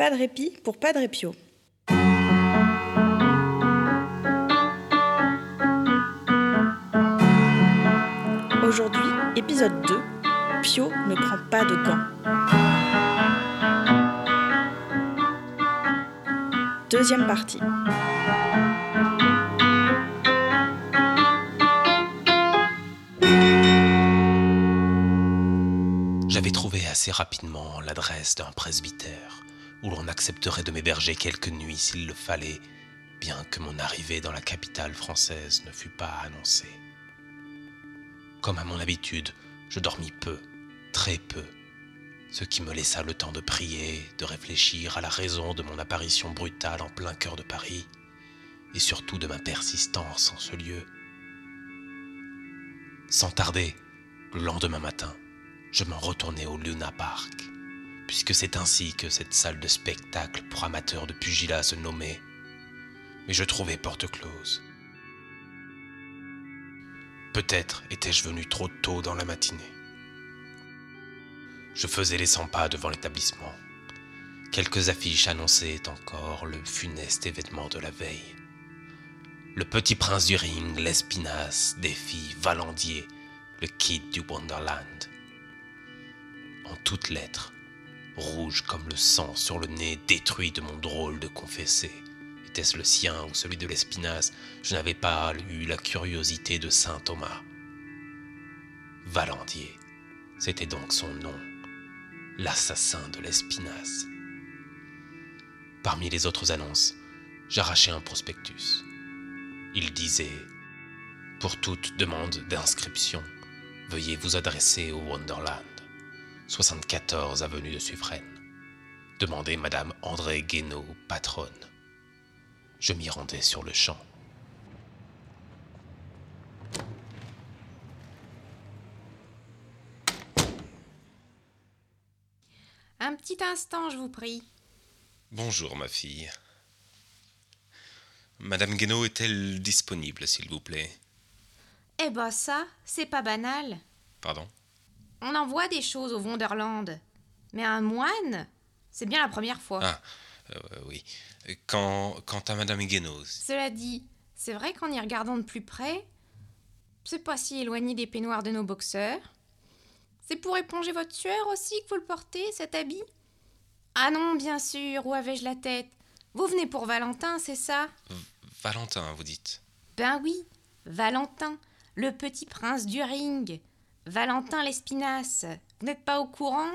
Pas de répit pour pas de répio. Aujourd'hui, épisode 2, Pio ne prend pas de gants. Deuxième partie. J'avais trouvé assez rapidement l'adresse d'un presbytère où l'on accepterait de m'héberger quelques nuits s'il le fallait, bien que mon arrivée dans la capitale française ne fût pas annoncée. Comme à mon habitude, je dormis peu, très peu, ce qui me laissa le temps de prier, de réfléchir à la raison de mon apparition brutale en plein cœur de Paris, et surtout de ma persistance en ce lieu. Sans tarder, le lendemain matin, je m'en retournai au Luna Park, puisque c'est ainsi que cette salle de spectacle pour amateurs de pugilat se nommait. Mais je trouvai porte close. Peut-être étais-je venu trop tôt dans la matinée. Je faisais les 100 pas devant l'établissement. Quelques affiches annonçaient encore le funeste événement de la veille. Le petit prince du ring, l'Espinasse, défie Valandier, le kid du Wonderland en toutes lettres, rouge comme le sang sur le nez détruit de mon drôle de confessé. Était-ce le sien ou celui de l'Espinasse? Je n'avais pas eu la curiosité de saint Thomas. Valandier, c'était donc son nom, l'assassin de l'Espinasse. Parmi les autres annonces, j'arrachai un prospectus. Il disait Pour toute demande d'inscription, veuillez vous adresser au Wonderland. 74 avenue de Suffren. Demandez Madame André Guénaud, patronne. Je m'y rendais sur le champ. Un petit instant, je vous prie. Bonjour, ma fille. Madame Guénaud est-elle disponible, s'il vous plaît? Eh ben ça, c'est pas banal. Pardon? On en voit des choses au Wonderland. Mais un moine C'est bien la première fois. Ah, euh, oui. Quant, quant à Madame Guénaud, Cela dit, c'est vrai qu'en y regardant de plus près, c'est pas si éloigné des peignoirs de nos boxeurs. C'est pour éponger votre sueur aussi que vous le portez, cet habit? Ah non, bien sûr, où avais-je la tête? Vous venez pour Valentin, c'est ça? Valentin, vous dites Ben oui, Valentin, le petit prince du ring. Valentin l'Espinasse. Vous n'êtes pas au courant?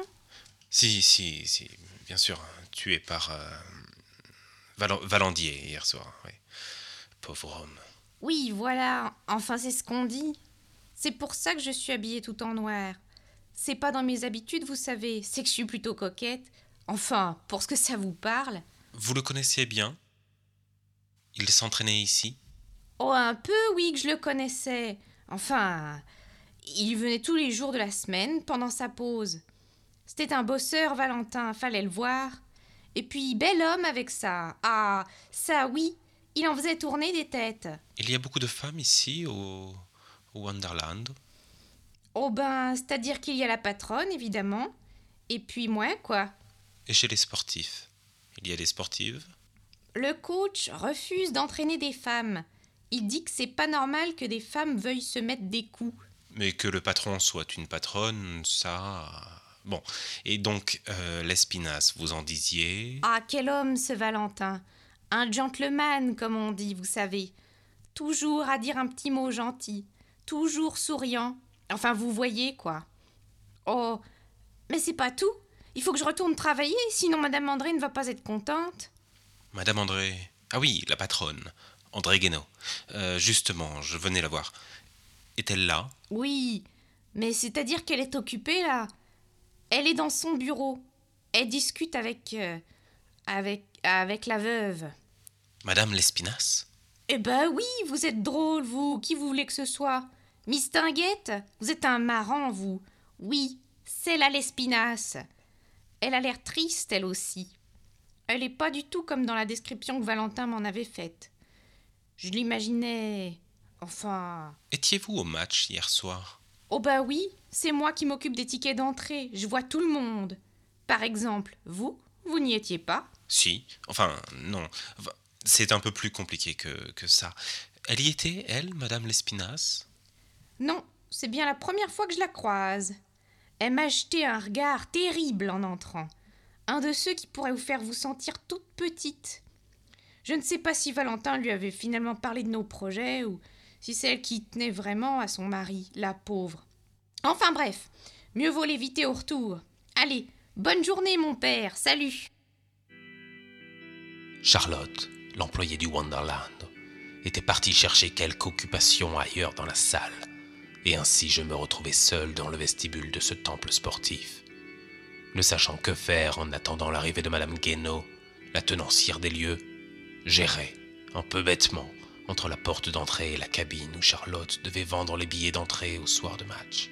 Si, si, si, bien sûr, tué par euh, Val- Valandier hier soir, oui. Pauvre homme. Oui, voilà. Enfin, c'est ce qu'on dit. C'est pour ça que je suis habillée tout en noir. C'est pas dans mes habitudes, vous savez. C'est que je suis plutôt coquette. Enfin, pour ce que ça vous parle. Vous le connaissiez bien? Il s'entraînait ici? Oh, un peu, oui, que je le connaissais. Enfin, il venait tous les jours de la semaine pendant sa pause. C'était un bosseur, Valentin, fallait le voir. Et puis, bel homme avec ça. Ah, ça, oui, il en faisait tourner des têtes. Il y a beaucoup de femmes ici, au, au Wonderland Oh ben, c'est-à-dire qu'il y a la patronne, évidemment. Et puis moi, quoi. Et chez les sportifs Il y a des sportives Le coach refuse d'entraîner des femmes. Il dit que c'est pas normal que des femmes veuillent se mettre des coups. Mais que le patron soit une patronne, ça... Bon, et donc, euh, l'espinasse, vous en disiez Ah, quel homme ce Valentin Un gentleman, comme on dit, vous savez. Toujours à dire un petit mot gentil. Toujours souriant. Enfin, vous voyez, quoi. Oh, mais c'est pas tout. Il faut que je retourne travailler, sinon Madame André ne va pas être contente. Madame André... Ah oui, la patronne, André Guénaud. Euh, justement, je venais la voir. Est-elle là Oui, mais c'est-à-dire qu'elle est occupée, là. Elle est dans son bureau. Elle discute avec. euh, avec. avec la veuve. Madame l'espinasse? Eh ben oui, vous êtes drôle, vous. Qui vous voulez que ce soit? Miss Tinguette? Vous êtes un marrant, vous. Oui, c'est la l'espinasse. Elle a l'air triste, elle aussi. Elle est pas du tout comme dans la description que Valentin m'en avait faite. Je l'imaginais. Enfin. Étiez-vous au match hier soir? Oh bah oui, c'est moi qui m'occupe des tickets d'entrée. Je vois tout le monde. Par exemple, vous, Vous n'y étiez pas? Si, enfin, non. C'est un peu plus compliqué que, que ça. Elle y était, elle, Madame Lespinasse? Non, c'est bien la première fois que je la croise. Elle m'a jeté un regard terrible en entrant. Un de ceux qui pourrait vous faire vous sentir toute petite. Je ne sais pas si Valentin lui avait finalement parlé de nos projets ou si c'est elle qui tenait vraiment à son mari, la pauvre. Enfin bref, mieux vaut l'éviter au retour. Allez, bonne journée mon père, salut Charlotte, l'employée du Wonderland, était partie chercher quelque occupation ailleurs dans la salle, et ainsi je me retrouvais seul dans le vestibule de ce temple sportif. Ne sachant que faire en attendant l'arrivée de Madame Guénaud, la tenancière des lieux, j'errais, un peu bêtement, entre la porte d'entrée et la cabine où Charlotte devait vendre les billets d'entrée au soir de match.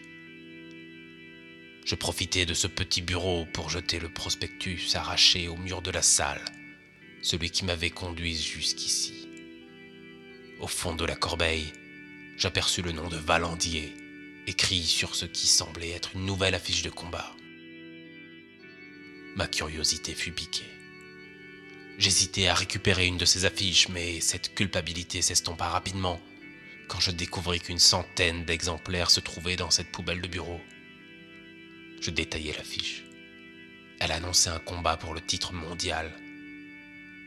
Je profitais de ce petit bureau pour jeter le prospectus arraché au mur de la salle, celui qui m'avait conduit jusqu'ici. Au fond de la corbeille, j'aperçus le nom de Valandier, écrit sur ce qui semblait être une nouvelle affiche de combat. Ma curiosité fut piquée. J'hésitais à récupérer une de ces affiches, mais cette culpabilité s'estompa rapidement quand je découvris qu'une centaine d'exemplaires se trouvaient dans cette poubelle de bureau. Je détaillai l'affiche. Elle annonçait un combat pour le titre mondial.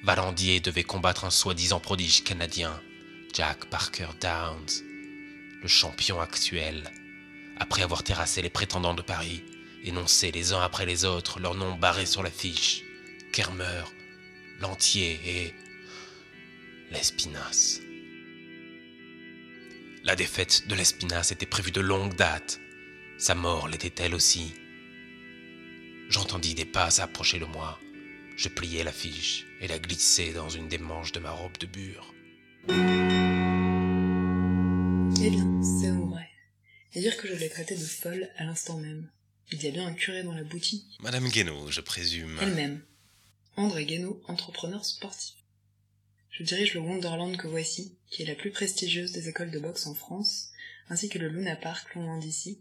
Valandier devait combattre un soi-disant prodige canadien, Jack Parker Downs, le champion actuel, après avoir terrassé les prétendants de Paris, énoncé les uns après les autres leurs noms barrés sur l'affiche, Kermer, Lantier et l'Espinasse. La défaite de l'Espinasse était prévue de longue date. Sa mort l'était-elle aussi J'entendis des pas s'approcher de moi. Je pliai l'affiche et la glissai dans une des manches de ma robe de bure. Eh bien, c'est vrai. Et dire que je l'ai traitée de folle à l'instant même. Il y a bien un curé dans la boutique. Madame Guénaud, je présume. Elle-même. André Guénaud, entrepreneur sportif. Je dirige le Wonderland que voici, qui est la plus prestigieuse des écoles de boxe en France, ainsi que le Luna Park, non loin d'ici,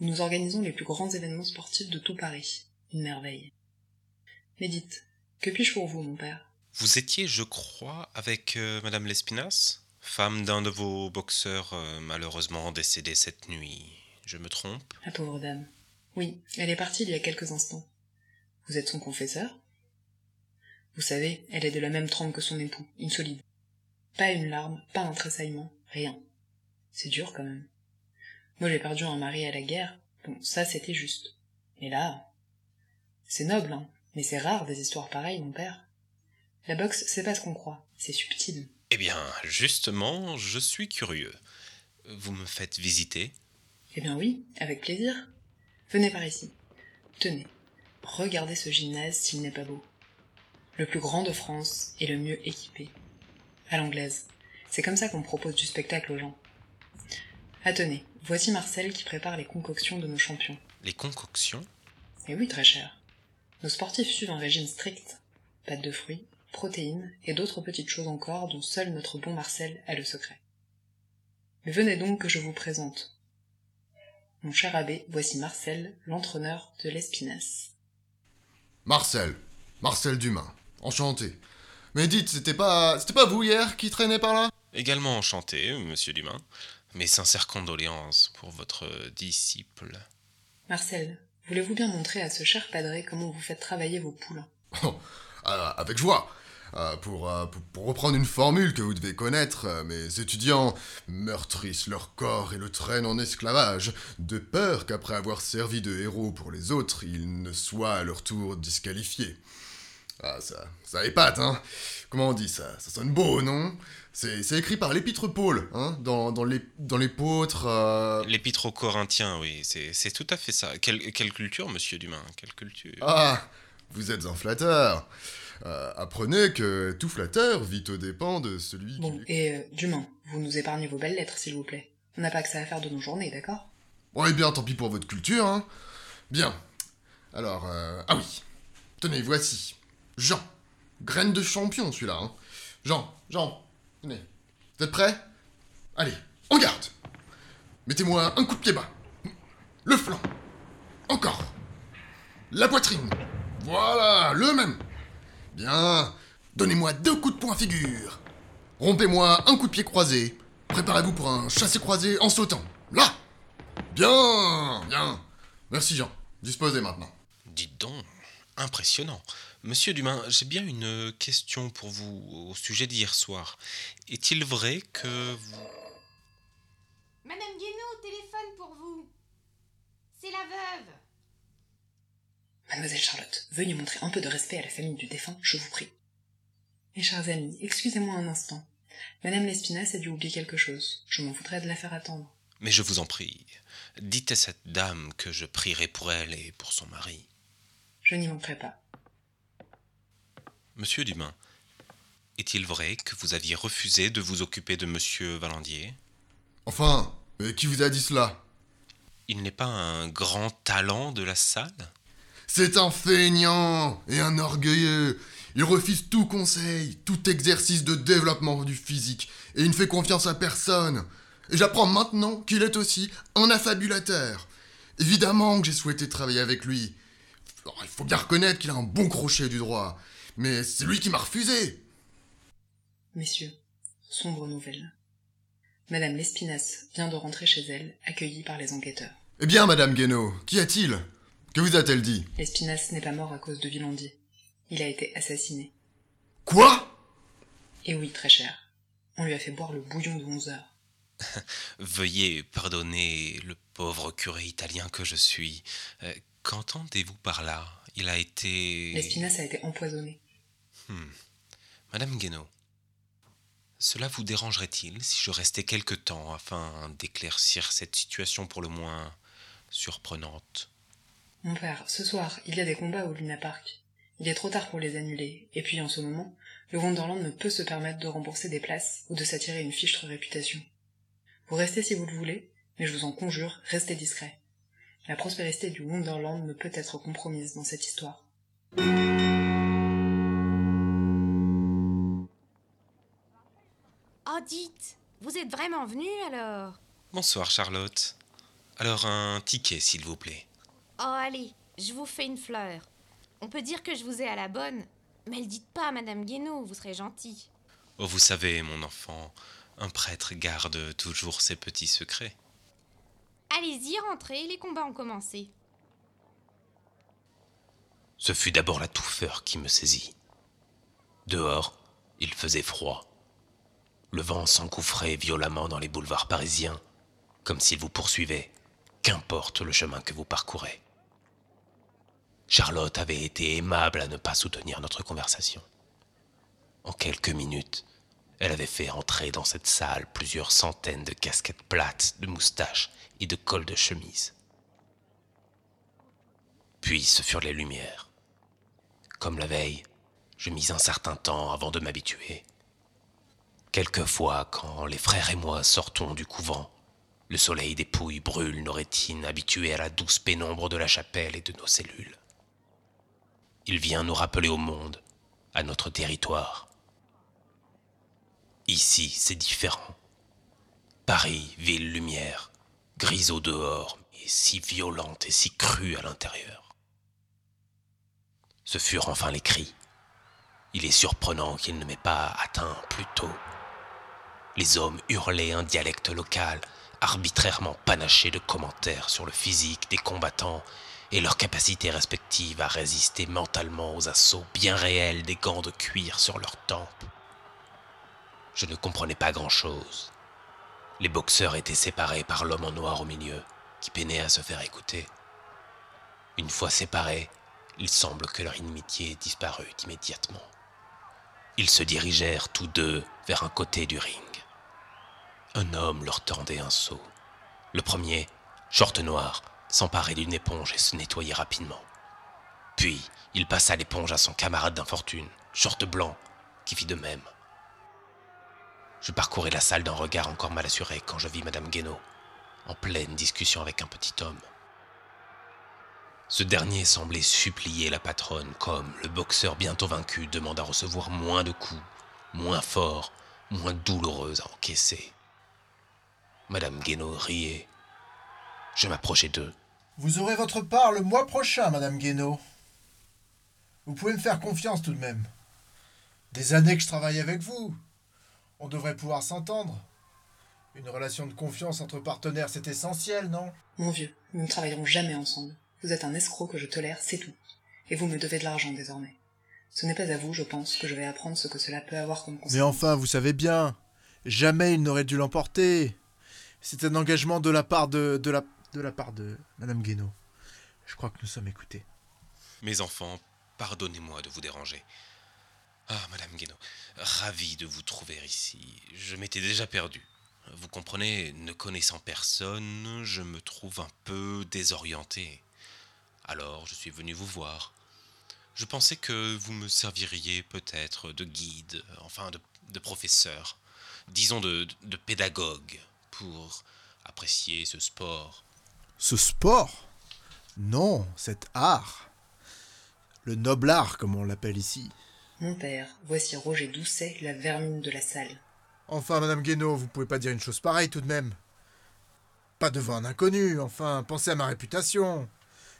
où nous organisons les plus grands événements sportifs de tout Paris. Une merveille. Mais dites, que puis-je pour vous, mon père? Vous étiez, je crois, avec euh, Madame Lespinasse Femme d'un de vos boxeurs euh, malheureusement décédé cette nuit. Je me trompe? La pauvre dame. Oui, elle est partie il y a quelques instants. Vous êtes son confesseur? Vous savez, elle est de la même trempe que son époux, une solide. Pas une larme, pas un tressaillement, rien. C'est dur quand même. Moi j'ai perdu un mari à la guerre, bon, ça c'était juste. Mais là, c'est noble, hein, mais c'est rare des histoires pareilles, mon père. La boxe, c'est pas ce qu'on croit, c'est subtil. Eh bien, justement, je suis curieux. Vous me faites visiter? Eh bien oui, avec plaisir. Venez par ici. Tenez, regardez ce gymnase s'il n'est pas beau. Le plus grand de France et le mieux équipé. À l'anglaise. C'est comme ça qu'on propose du spectacle aux gens. Ah tenez, voici Marcel qui prépare les concoctions de nos champions. Les concoctions? Eh oui, très cher. Nos sportifs suivent un régime strict. Pâtes de fruits, protéines et d'autres petites choses encore dont seul notre bon Marcel a le secret. Mais venez donc que je vous présente. Mon cher abbé, voici Marcel, l'entraîneur de l'Espinasse. Marcel. Marcel Dumas. Enchanté. Mais dites, c'était pas. C'était pas vous hier qui traînait par là? Également enchanté, monsieur Dumas. Mes sincères condoléances pour votre disciple. Marcel, voulez-vous bien montrer à ce cher padré comment vous faites travailler vos poules Oh, euh, avec joie. Euh, pour, euh, pour, pour reprendre une formule que vous devez connaître, euh, mes étudiants meurtrissent leur corps et le traînent en esclavage, de peur qu'après avoir servi de héros pour les autres, ils ne soient à leur tour disqualifiés. Ah, ça, ça épate, hein Comment on dit ça? Ça sonne beau, non? C'est c'est écrit par l'épître Paul, hein Dans, dans les- dans l'épôtre... euh, L'épître aux Corinthiens, oui, c'est c'est tout à fait ça. Quelle, quelle culture, monsieur Dumas Quelle culture? Ah, vous êtes un flatteur. Euh, apprenez que tout flatteur vit aux dépens de celui Bon, qui... et euh, Dumas, vous nous épargnez vos belles lettres, s'il vous plaît. On n'a pas que ça à faire de nos journées, d'accord? Bon, eh bien, tant pis pour votre culture, hein. Bien. Alors, euh, ah oui. Tenez, voici. Jean. Graine de champion, celui-là, hein. Jean, Jean, tenez. Vous êtes prêts? Allez, en garde Mettez-moi un coup de pied bas. Le flanc. Encore. La poitrine. Voilà, le même. Bien. Donnez-moi deux coups de poing figure. Rompez-moi un coup de pied croisé. Préparez-vous pour un chassé croisé en sautant. Là Bien Bien Merci Jean. Disposez maintenant. Dites donc, impressionnant. Monsieur Dumain, j'ai bien une question pour vous au sujet d'hier soir. Est-il vrai que vous... Madame Guénaud téléphone pour vous. C'est la veuve. Mademoiselle Charlotte, veuillez montrer un peu de respect à la famille du défunt, je vous prie. Mes chers amis, excusez-moi un instant. Madame Lespinasse a dû oublier quelque chose. Je m'en voudrais de la faire attendre. Mais je vous en prie, dites à cette dame que je prierai pour elle et pour son mari. Je n'y manquerai pas. Monsieur Dumain, est-il vrai que vous aviez refusé de vous occuper de monsieur Valandier? Enfin, mais qui vous a dit cela? Il n'est pas un grand talent de la salle? C'est un feignant et un orgueilleux. Il refuse tout conseil, tout exercice de développement du physique, et il ne fait confiance à personne. Et j'apprends maintenant qu'il est aussi un affabulateur. Évidemment que j'ai souhaité travailler avec lui. Alors, il faut bien reconnaître qu'il a un bon crochet du droit. Mais c'est lui qui m'a refusé. Messieurs, sombre nouvelle. Madame Lespinasse vient de rentrer chez elle, accueillie par les enquêteurs. Eh bien, Madame Guénaud, qu'y a-t-il? Que vous a-t-elle dit? Lespinasse n'est pas mort à cause de Villandier. Il a été assassiné. Quoi? Et oui, très cher. On lui a fait boire le bouillon de onze heures. Veuillez pardonner le pauvre curé italien que je suis. Euh, Qu'entendez-vous par là? Il a été... Lespinasse a été empoisonné. Madame Guénaud, cela vous dérangerait-il si je restais quelque temps afin d'éclaircir cette situation pour le moins surprenante? Mon père, ce soir, il y a des combats au Luna Park. Il est trop tard pour les annuler, et puis en ce moment, le Wonderland ne peut se permettre de rembourser des places ou de s'attirer une fichtre réputation. Vous restez si vous le voulez, mais je vous en conjure, restez discret. La prospérité du Wonderland ne peut être compromise dans cette histoire. Oh, dites, vous êtes vraiment venu alors? Bonsoir Charlotte. Alors un ticket s'il vous plaît. Oh, allez, je vous fais une fleur. On peut dire que je vous ai à la bonne, mais le dites pas à Madame Guénaud, vous serez gentil. Oh vous savez mon enfant, un prêtre garde toujours ses petits secrets. Allez-y, rentrez, les combats ont commencé. Ce fut d'abord la touffeur qui me saisit. Dehors, il faisait froid. Le vent s'engouffrait violemment dans les boulevards parisiens, comme s'il vous poursuivait, qu'importe le chemin que vous parcourez. Charlotte avait été aimable à ne pas soutenir notre conversation. En quelques minutes, elle avait fait entrer dans cette salle plusieurs centaines de casquettes plates, de moustaches et de cols de chemise. Puis ce furent les lumières. Comme la veille, je mis un certain temps avant de m'habituer. Quelquefois, quand les frères et moi sortons du couvent, le soleil dépouille brûle nos rétines habituées à la douce pénombre de la chapelle et de nos cellules? Il vient nous rappeler au monde, à notre territoire. Ici, c'est différent. Paris, ville lumière, grise au dehors, mais si violente et si crue à l'intérieur. Ce furent enfin les cris. Il est surprenant qu'il ne m'ait pas atteint plus tôt. Les hommes hurlaient un dialecte local, arbitrairement panaché de commentaires sur le physique des combattants et leur capacité respective à résister mentalement aux assauts bien réels des gants de cuir sur leurs tempes. Je ne comprenais pas grand-chose. Les boxeurs étaient séparés par l'homme en noir au milieu, qui peinait à se faire écouter. Une fois séparés, il semble que leur inimitié disparut immédiatement. Ils se dirigèrent tous deux vers un côté du ring. Un homme leur tendait un seau. Le premier, short noir, s'emparait d'une éponge et se nettoyait rapidement. Puis, il passa l'éponge à son camarade d'infortune, short blanc, qui fit de même. Je parcourais la salle d'un regard encore mal assuré quand je vis Madame Guénaud, en pleine discussion avec un petit homme. Ce dernier semblait supplier la patronne comme le boxeur bientôt vaincu demande à recevoir moins de coups, moins forts, moins douloureux à encaisser. Madame Guénaud riait. Je m'approchai d'eux. Vous aurez votre part le mois prochain, Madame Guénaud. Vous pouvez me faire confiance tout de même. Des années que je travaille avec vous. On devrait pouvoir s'entendre. Une relation de confiance entre partenaires, c'est essentiel, non? Mon vieux, nous ne travaillerons jamais ensemble. Vous êtes un escroc que je tolère, c'est tout. Et vous me devez de l'argent désormais. Ce n'est pas à vous, je pense, que je vais apprendre ce que cela peut avoir comme Mais conséquence. enfin, vous savez bien, jamais il n'aurait dû l'emporter. C'est un engagement de la part de, de la de la part de Madame Guénaud. Je crois que nous sommes écoutés. Mes enfants, pardonnez-moi de vous déranger. Ah, Madame Guénaud, ravi de vous trouver ici. Je m'étais déjà perdu. Vous comprenez, ne connaissant personne, je me trouve un peu désorienté. Alors, je suis venu vous voir. Je pensais que vous me serviriez peut-être de guide, enfin de, professeur, disons de pédagogue, pour apprécier ce sport. Ce sport? Non, cet art. Le noble art, comme on l'appelle ici. Mon père, voici Roger Doucet, la vermine de la salle. Enfin, Madame Guénaud, vous pouvez pas dire une chose pareille tout de même. Pas devant un inconnu, enfin, pensez à ma réputation.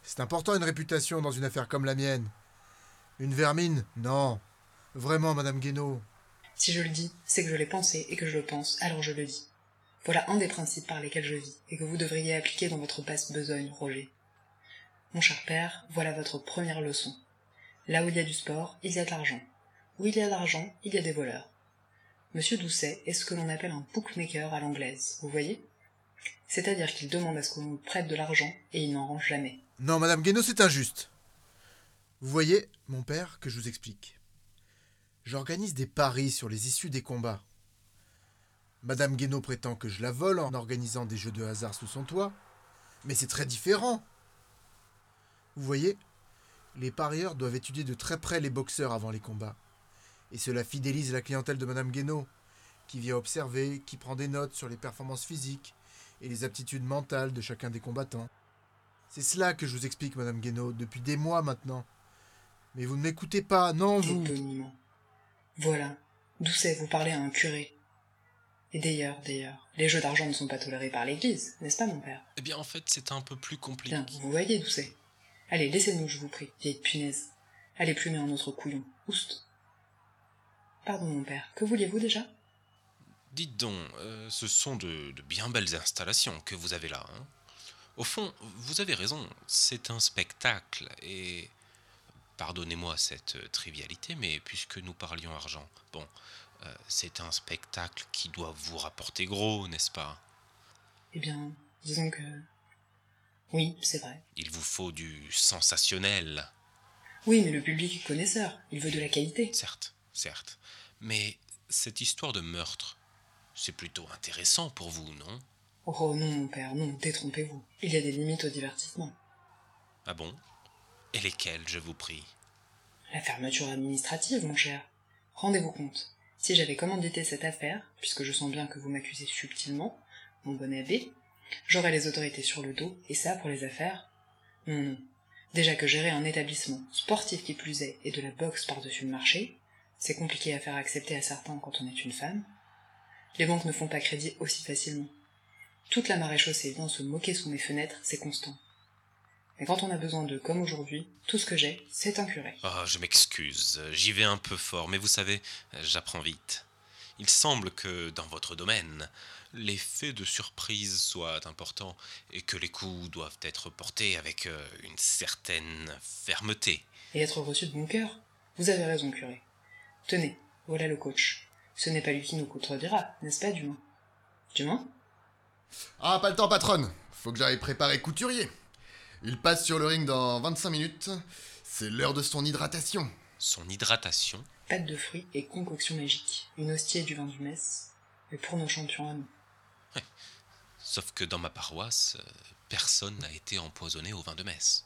C'est important une réputation dans une affaire comme la mienne. Une vermine Non. Vraiment, Madame Guénaud. Si je le dis, c'est que je l'ai pensé et que je le pense, alors je le dis. Voilà un des principes par lesquels je vis, et que vous devriez appliquer dans votre basse besogne, Roger. Mon cher père, voilà votre première leçon. Là où il y a du sport, il y a de l'argent. Où il y a de l'argent, il y a des voleurs. Monsieur Doucet est ce que l'on appelle un bookmaker à l'anglaise, vous voyez? C'est-à-dire qu'il demande à ce qu'on prête de l'argent et il n'en range jamais. Non, Madame Guénaud, c'est injuste. Vous voyez, mon père, que je vous explique. J'organise des paris sur les issues des combats. Madame Guénaud prétend que je la vole en organisant des jeux de hasard sous son toit. Mais c'est très différent. Vous voyez, les parieurs doivent étudier de très près les boxeurs avant les combats. Et cela fidélise la clientèle de Madame Guénaud, qui vient observer, qui prend des notes sur les performances physiques et les aptitudes mentales de chacun des combattants. C'est cela que je vous explique, Madame Guénaud, depuis des mois maintenant. Mais vous ne m'écoutez pas, non, vous? Étonnement. Voilà. Doucet, vous parlez à un curé. Et d'ailleurs, d'ailleurs, les jeux d'argent ne sont pas tolérés par l'Église, n'est-ce pas, mon père? Eh bien, en fait, c'est un peu plus compliqué. Bien, vous voyez, Doucet. Allez, laissez-nous, je vous prie, vieille punaise. Allez plumer un autre couillon. Oust. Pardon, mon père, que vouliez-vous déjà? Dites donc, euh, ce sont de, de bien belles installations que vous avez là. hein. Au fond, vous avez raison, c'est un spectacle et... Pardonnez-moi cette euh, trivialité, mais puisque nous parlions argent, bon, euh, c'est un spectacle qui doit vous rapporter gros, n'est-ce pas? Eh bien, disons que... Oui, c'est vrai. Il vous faut du sensationnel, Oui, mais le public est connaisseur, il veut de la qualité. certes, certes. Mais cette histoire de meurtre, c'est plutôt intéressant pour vous, non? Oh non, mon père, non, détrompez-vous. Il y a des limites au divertissement. Ah bon? Et lesquelles, je vous prie? La fermeture administrative, mon cher. Rendez-vous compte. Si j'avais commandité cette affaire, puisque je sens bien que vous m'accusez subtilement, mon bon abbé, j'aurais les autorités sur le dos, et ça pour les affaires Non, non. Déjà que gérer un établissement, sportif qui plus est, et de la boxe par-dessus le marché, c'est compliqué à faire accepter à certains quand on est une femme. Les banques ne font pas crédit aussi facilement. Toute la maréchaussée vient se moquer sous mes fenêtres, c'est constant. Mais quand on a besoin d'eux comme aujourd'hui, tout ce que j'ai, c'est un curé. Ah, je m'excuse, j'y vais un peu fort, mais vous savez, j'apprends vite. Il semble que dans votre domaine, l'effet de surprise soit important et que les coups doivent être portés avec euh, une certaine fermeté. et être reçu de bon cœur. Vous avez raison, curé. Tenez, voilà le coach. Ce n'est pas lui qui nous contredira, n'est-ce pas, Dumas Dumas Ah, pas le temps, patronne Faut que j'aille préparer couturier. Il passe sur le ring dans 25 minutes. C'est l'heure de son hydratation. Son hydratation, Pâte de fruits et concoction magique. Une hostie et du vin du mess. Mais pour nos champions à nous. Sauf que dans ma paroisse, euh, personne n'a été empoisonné au vin de messe.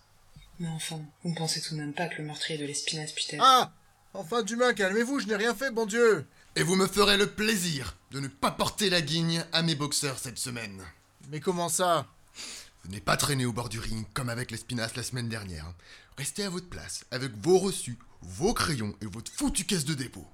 Mais enfin, vous ne pensez tout de même pas que le meurtrier de l'espinasse putain. Ah Enfin, Dumas, calmez-vous, je n'ai rien fait, bon Dieu Et vous me ferez le plaisir de ne pas porter la guigne à mes boxeurs cette semaine. Mais comment ça? Venez pas traîner au bord du ring comme avec l'espinasse la semaine dernière. Restez à votre place avec vos reçus, vos crayons et votre foutue caisse de dépôt.